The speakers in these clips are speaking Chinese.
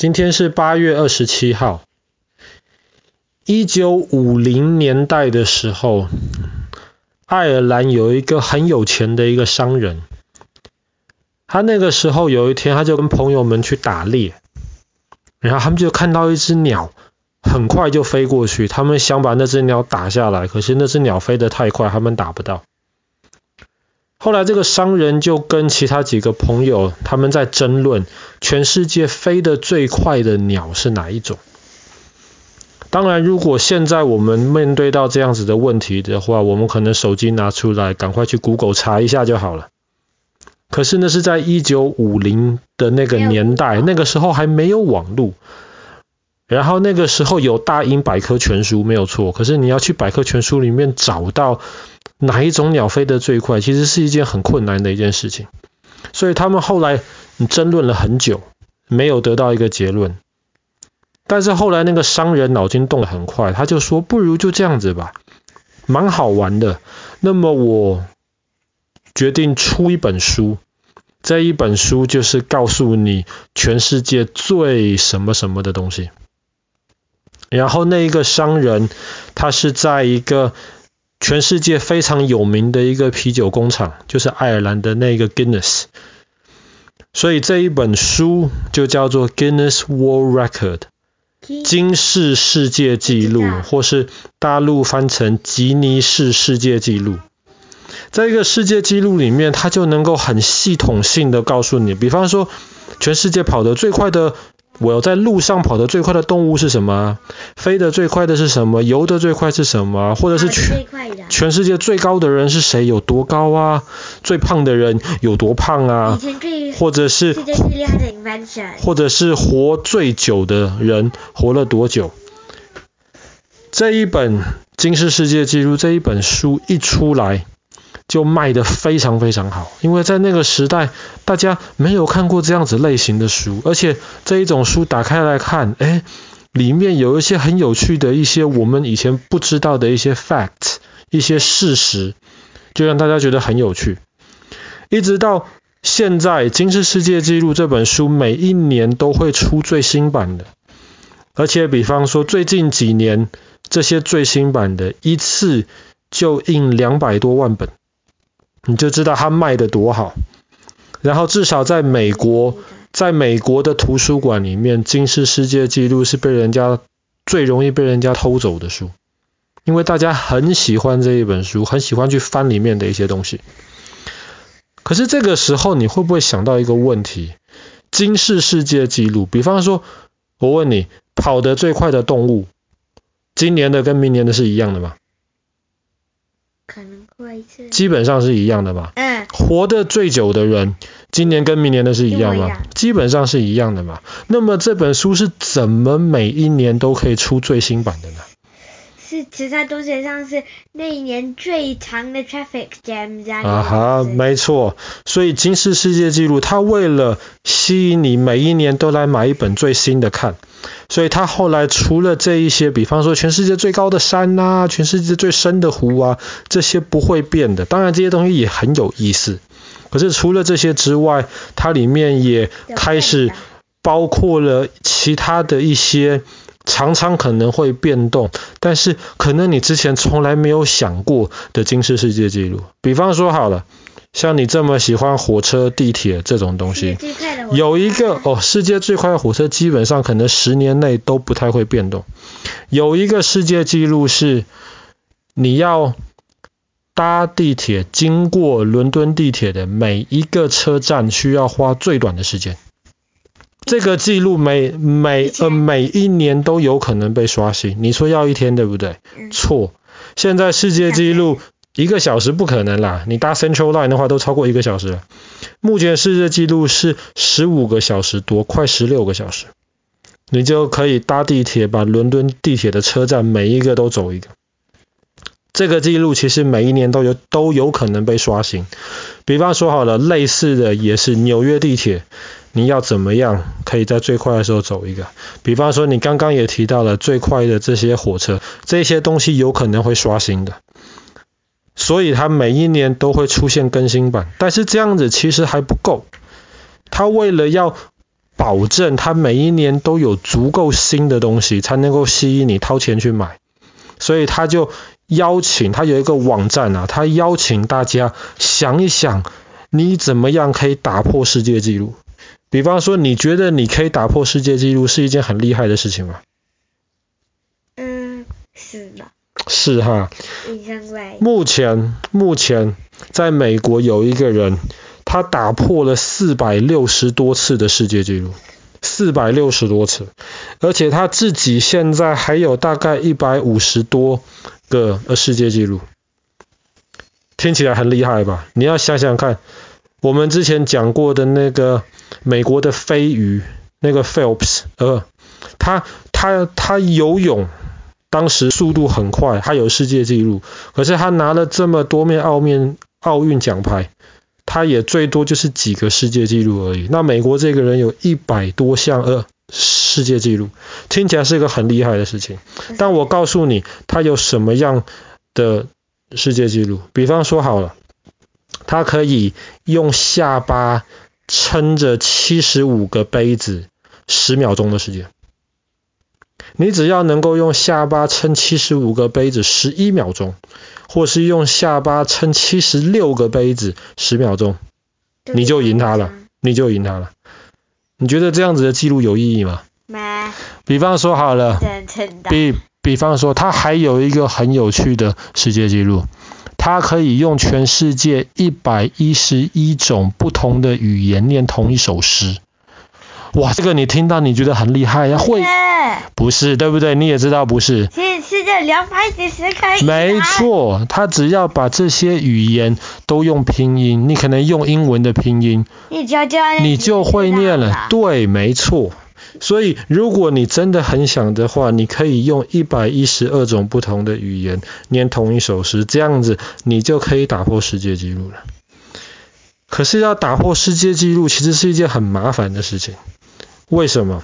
今天是八月二十七号。一九五零年代的时候，爱尔兰有一个很有钱的一个商人，他那个时候有一天，他就跟朋友们去打猎，然后他们就看到一只鸟很快就飞过去，他们想把那只鸟打下来，可是那只鸟飞得太快，他们打不到。后来这个商人就跟其他几个朋友，他们在争论全世界飞得最快的鸟是哪一种。当然，如果现在我们面对到这样子的问题的话，我们可能手机拿出来，赶快去 Google 查一下就好了。可是那是在一九五零的那个年代，那个时候还没有网络，然后那个时候有大英百科全书没有错，可是你要去百科全书里面找到。哪一种鸟飞得最快？其实是一件很困难的一件事情，所以他们后来争论了很久，没有得到一个结论。但是后来那个商人脑筋动得很快，他就说：“不如就这样子吧，蛮好玩的。那么我决定出一本书，这一本书就是告诉你全世界最什么什么的东西。”然后那一个商人，他是在一个。全世界非常有名的一个啤酒工厂，就是爱尔兰的那个 Guinness。所以这一本书就叫做 Guinness World Record，金氏世界纪录，或是大陆翻成吉尼斯世界纪录。在一个世界纪录里面，它就能够很系统性的告诉你，比方说全世界跑得最快的。我要在路上跑得最快的动物是什么？飞得最快的是什么？游得最快是什么？或者是全全世界最高的人是谁？有多高啊？最胖的人有多胖啊？或者是或者是活最久的人活了多久？这一本金氏世界纪录这一本书一出来。就卖得非常非常好，因为在那个时代，大家没有看过这样子类型的书，而且这一种书打开来看，诶，里面有一些很有趣的一些我们以前不知道的一些 fact，一些事实，就让大家觉得很有趣。一直到现在，《金氏世界纪录》这本书每一年都会出最新版的，而且比方说最近几年，这些最新版的一次就印两百多万本。你就知道它卖的多好，然后至少在美国，在美国的图书馆里面，金氏世界纪录是被人家最容易被人家偷走的书，因为大家很喜欢这一本书，很喜欢去翻里面的一些东西。可是这个时候你会不会想到一个问题？金氏世界纪录，比方说，我问你，跑得最快的动物，今年的跟明年的是一样的吗？基本上是一样的吧。嗯。活得最久的人，今年跟明年的是一样吗？样基本上是一样的嘛。那么这本书是怎么每一年都可以出最新版的呢？是其他东西上是那一年最长的 traffic jam 这样。啊哈，没错。所以金氏世界纪录，它为了吸引你每一年都来买一本最新的看。所以他后来除了这一些，比方说全世界最高的山啊，全世界最深的湖啊，这些不会变的。当然这些东西也很有意思。可是除了这些之外，它里面也开始包括了其他的一些常常可能会变动，但是可能你之前从来没有想过的金氏世界纪录。比方说好了。像你这么喜欢火车、地铁这种东西，有一个哦，世界最快的火车基本上可能十年内都不太会变动。有一个世界纪录是，你要搭地铁经过伦敦地铁的每一个车站需要花最短的时间。这个记录每每呃每一年都有可能被刷新。你说要一天对不对？错，现在世界纪录。一个小时不可能啦，你搭 Central Line 的话都超过一个小时了。目前世界纪录是十五个小时多，快十六个小时，你就可以搭地铁，把伦敦地铁的车站每一个都走一个。这个记录其实每一年都有都有可能被刷新。比方说好了，类似的也是纽约地铁，你要怎么样可以在最快的时候走一个？比方说你刚刚也提到了最快的这些火车，这些东西有可能会刷新的。所以它每一年都会出现更新版，但是这样子其实还不够。它为了要保证他每一年都有足够新的东西，才能够吸引你掏钱去买。所以他就邀请，他有一个网站啊，他邀请大家想一想，你怎么样可以打破世界纪录？比方说，你觉得你可以打破世界纪录是一件很厉害的事情吗？嗯，是的。是哈。目前，目前在美国有一个人，他打破了四百六十多次的世界纪录，四百六十多次，而且他自己现在还有大概一百五十多个世界纪录，听起来很厉害吧？你要想想看，我们之前讲过的那个美国的飞鱼，那个 Phelps，呃，他他他游泳。当时速度很快，他有世界纪录，可是他拿了这么多面奥面奥运奖牌，他也最多就是几个世界纪录而已。那美国这个人有一百多项呃世界纪录，听起来是一个很厉害的事情。但我告诉你，他有什么样的世界纪录？比方说好了，他可以用下巴撑着七十五个杯子十秒钟的时间。你只要能够用下巴撑七十五个杯子十一秒钟，或是用下巴撑七十六个杯子十秒钟，你就赢他了，你就赢他了。你觉得这样子的记录有意义吗？没。比方说好了，比比方说他还有一个很有趣的世界纪录，他可以用全世界一百一十一种不同的语言念同一首诗。哇，这个你听到你觉得很厉害呀？会？不是，对不对？你也知道不是。其实是这两百几十个。没错，他只要把这些语言都用拼音，你可能用英文的拼音，你就就你就会念了。对，没错。所以如果你真的很想的话，你可以用一百一十二种不同的语言念同一首诗，这样子你就可以打破世界纪录了。可是要打破世界纪录，其实是一件很麻烦的事情。为什么？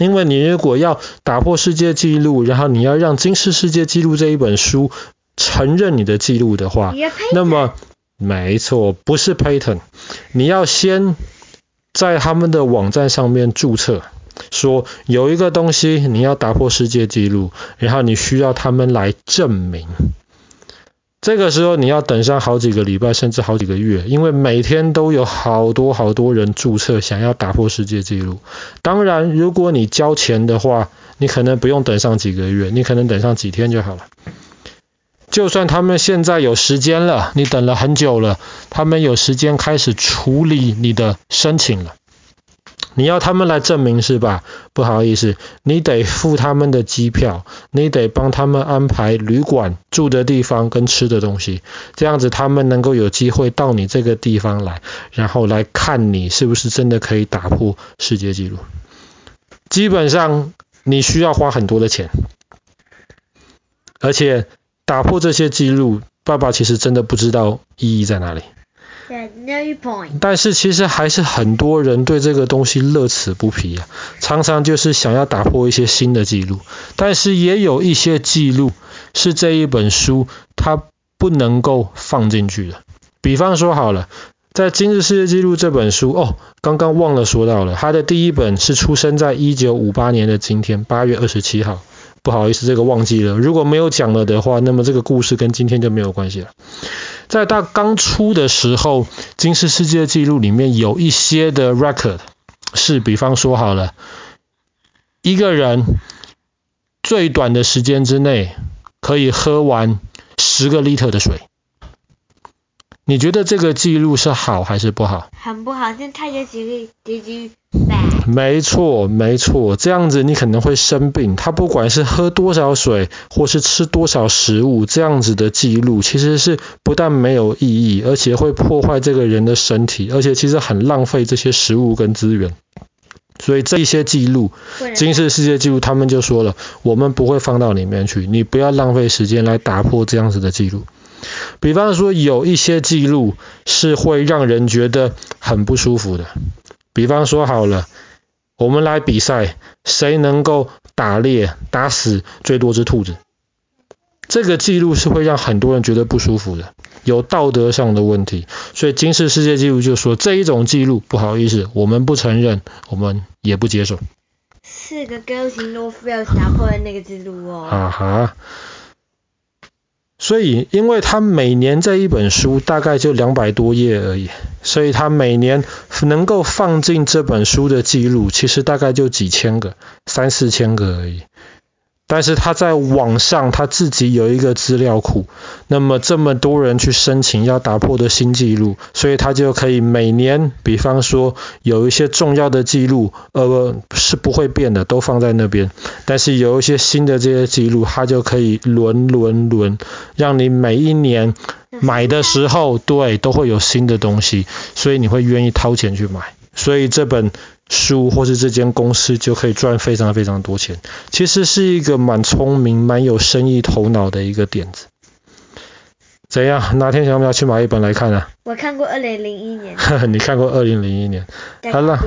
因为你如果要打破世界纪录，然后你要让金氏世界纪录这一本书承认你的纪录的话，那么没错，不是 patent，你要先在他们的网站上面注册，说有一个东西你要打破世界纪录，然后你需要他们来证明。这个时候你要等上好几个礼拜，甚至好几个月，因为每天都有好多好多人注册，想要打破世界纪录。当然，如果你交钱的话，你可能不用等上几个月，你可能等上几天就好了。就算他们现在有时间了，你等了很久了，他们有时间开始处理你的申请了。你要他们来证明是吧？不好意思，你得付他们的机票，你得帮他们安排旅馆住的地方跟吃的东西，这样子他们能够有机会到你这个地方来，然后来看你是不是真的可以打破世界纪录。基本上你需要花很多的钱，而且打破这些纪录，爸爸其实真的不知道意义在哪里。但是其实还是很多人对这个东西乐此不疲啊，常常就是想要打破一些新的记录。但是也有一些记录是这一本书它不能够放进去的。比方说好了，在《今日世界纪录》这本书哦，刚刚忘了说到了，它的第一本是出生在一九五八年的今天，八月二十七号。不好意思，这个忘记了。如果没有讲了的话，那么这个故事跟今天就没有关系了。在他刚出的时候，金氏世界纪录里面有一些的 record 是，比方说好了，一个人最短的时间之内可以喝完十个 liter 的水。你觉得这个记录是好还是不好？很不好，这太有几个几句。没错，没错，这样子你可能会生病。他不管是喝多少水，或是吃多少食物，这样子的记录其实是不但没有意义，而且会破坏这个人的身体，而且其实很浪费这些食物跟资源。所以这一些记录，金氏世界纪录，他们就说了，我们不会放到里面去，你不要浪费时间来打破这样子的记录。比方说，有一些记录是会让人觉得很不舒服的。比方说，好了，我们来比赛，谁能够打猎打死最多只兔子？这个记录是会让很多人觉得不舒服的，有道德上的问题。所以金氏世界纪录就说这一种记录不好意思，我们不承认，我们也不接受。四个 girls in North Wales 打破了那个记录哦。啊哈。所以，因为他每年这一本书大概就两百多页而已，所以他每年能够放进这本书的记录，其实大概就几千个，三四千个而已。但是他在网上他自己有一个资料库，那么这么多人去申请要打破的新纪录，所以他就可以每年，比方说有一些重要的记录，呃，是不会变的，都放在那边。但是有一些新的这些记录，他就可以轮轮轮，让你每一年买的时候，对，都会有新的东西，所以你会愿意掏钱去买。所以这本。书或是这间公司就可以赚非常非常多钱，其实是一个蛮聪明、蛮有生意头脑的一个点子。怎样？哪天想不想去买一本来看啊？我看过二零零一年。你看过二零零一年？好了，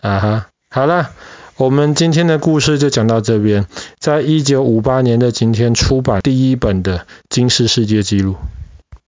啊哈，好了，我们今天的故事就讲到这边。在一九五八年的今天出版第一本的金氏世界纪录。